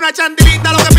bam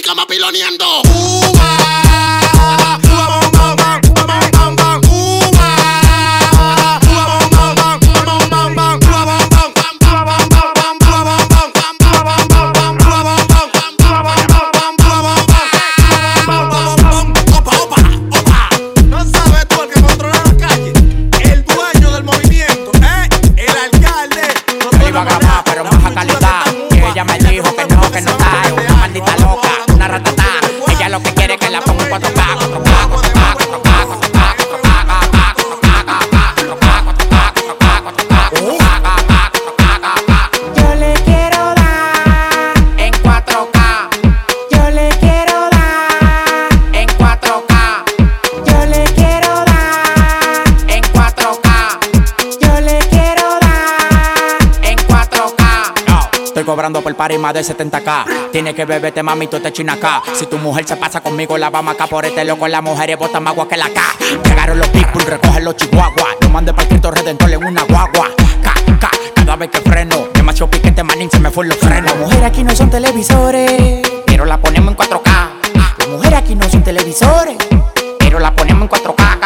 mi cama piloneando. Ando por par y más de 70k. Tiene que beberte, mami, tú te china acá. Si tu mujer se pasa conmigo, la vamos acá por este loco. La mujer es más agua que la K. Llegaron los people, recogen los chihuahuas. Lo mandé para Cristo Redentor en una guagua. K, K, cada vez que freno. Demasiado piquete, manín, se me fue los frenos. Las mujeres aquí no son televisores, pero la ponemos en 4K. Las mujeres aquí no son televisores, pero la ponemos en 4K.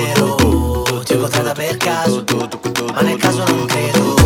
vero Ti per caso Ma nel caso non credo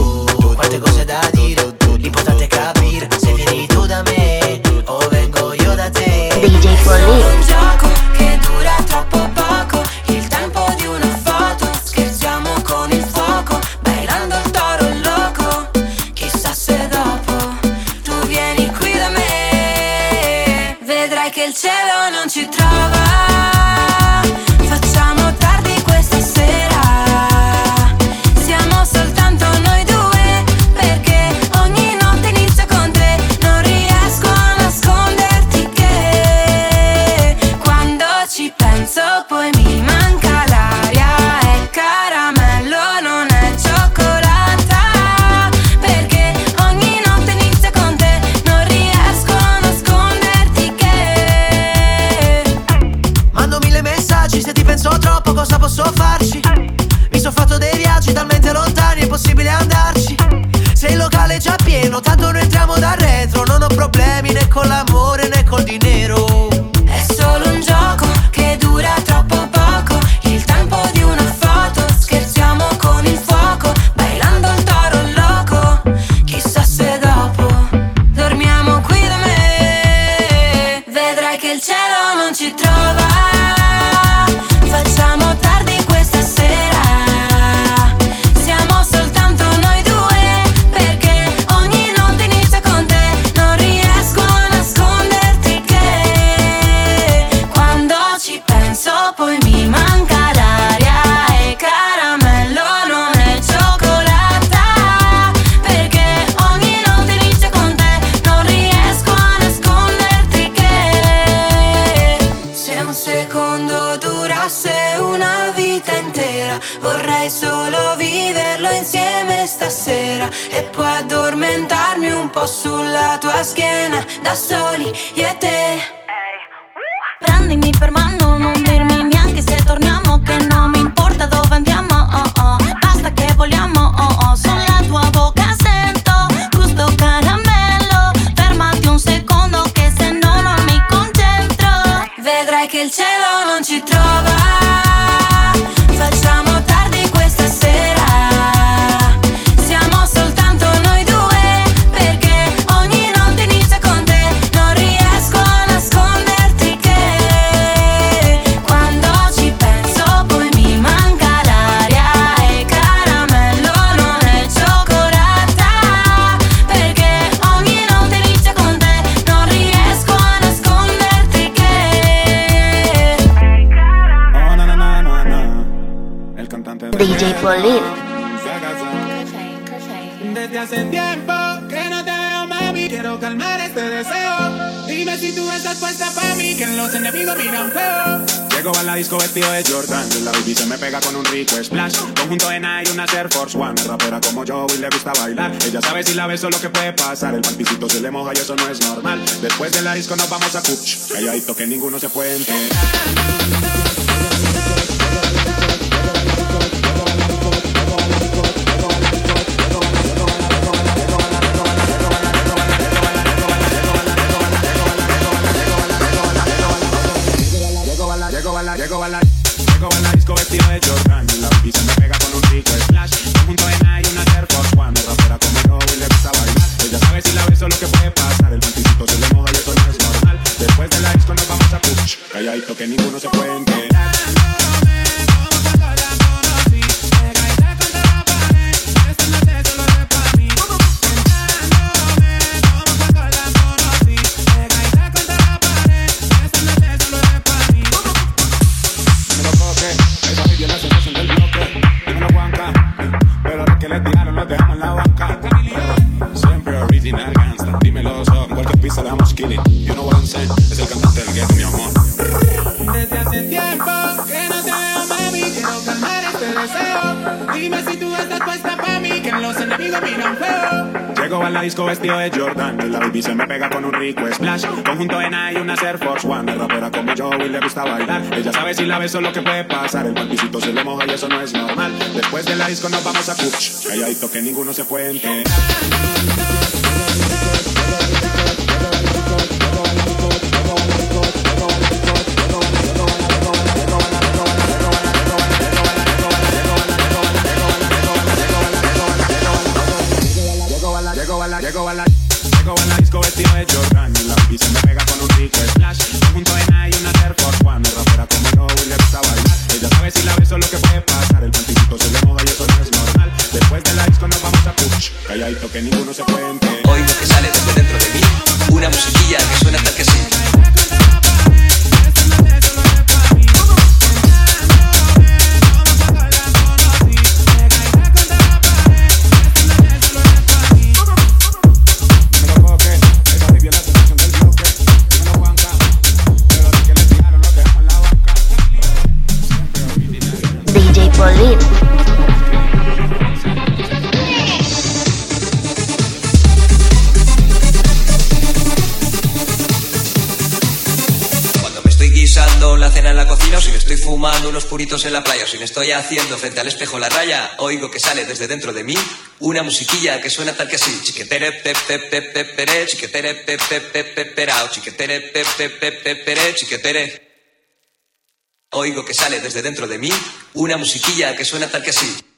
da soli, io e te. Prendimi per mano, non dirmi neanche se torniamo Che non mi importa dove andiamo, oh oh. Basta che vogliamo, oh oh. Sono la tua bocca, sento gusto caramello. Fermati un secondo che se no non mi concentro. Vedrai che il cielo Desde hace tiempo que no te veo, mami. Quiero calmar este deseo. Dime si tú estás puesta para mí, que los enemigos miran feo. Llego a la disco vestido de Jordan La baby se me pega con un rico splash Conjunto de Nike y una Air Force One Es rapera como yo y le gusta bailar Ella sabe si la beso lo que puede pasar El panticito se le moja y eso no es normal Después de la disco nos vamos a Cuch Calladito que ninguno se puede enterar Llego a la disco vestido de Jordan. Y la baby se me pega con un rico splash. Conjunto Nike y una Air Force One. Es rapera como yo y le gusta bailar. Ella sabe si la beso lo que puede pasar. El panticito se le moja y eso no es normal. Después de la disco nos vamos a Cuch Calladito que ninguno se puede ninguno se que sale desde dentro de mí una musiquilla que suena que sí. Cena en la cocina o si me estoy fumando unos puritos en la playa o si me estoy haciendo frente al espejo la raya, oigo que sale desde dentro de mí una musiquilla que suena tal que así. Chiquetere pe pe pe pe pere, chiquetere pe pe pe pe perao, chiquetere pe pe pe pe pere, chiquetere. Oigo que sale desde dentro de mí una musiquilla que suena tal que así.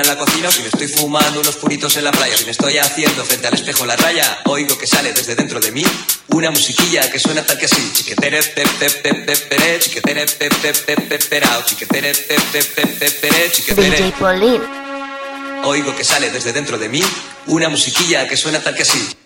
En la cocina, o si me estoy fumando unos puritos en la playa, o si me estoy haciendo frente al espejo la raya, oigo que sale desde dentro de mí una musiquilla que suena tal que así. Chiquetere pe pe pe pe pere, chiquetere pe pe pe pe perao, chiquetere pe pe pe pe pere, chiquetere. DJ Polly. Oigo que sale desde dentro de mí una musiquilla que suena tal que así.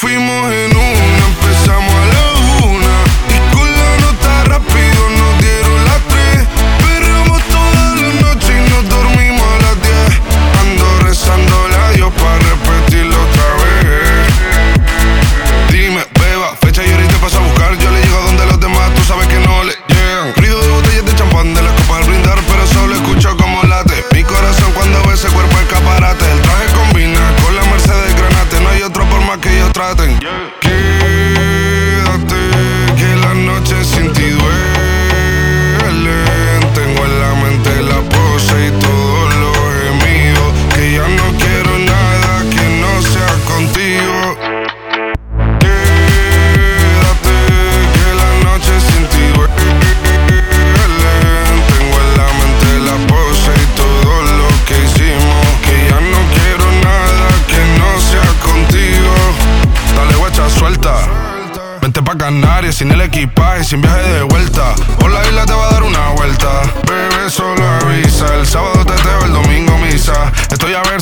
fuimos en un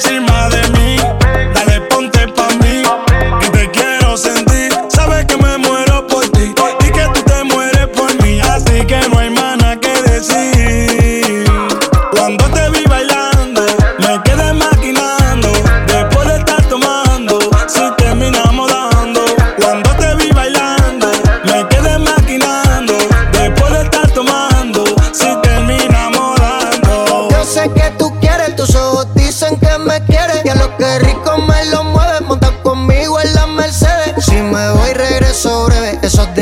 encima.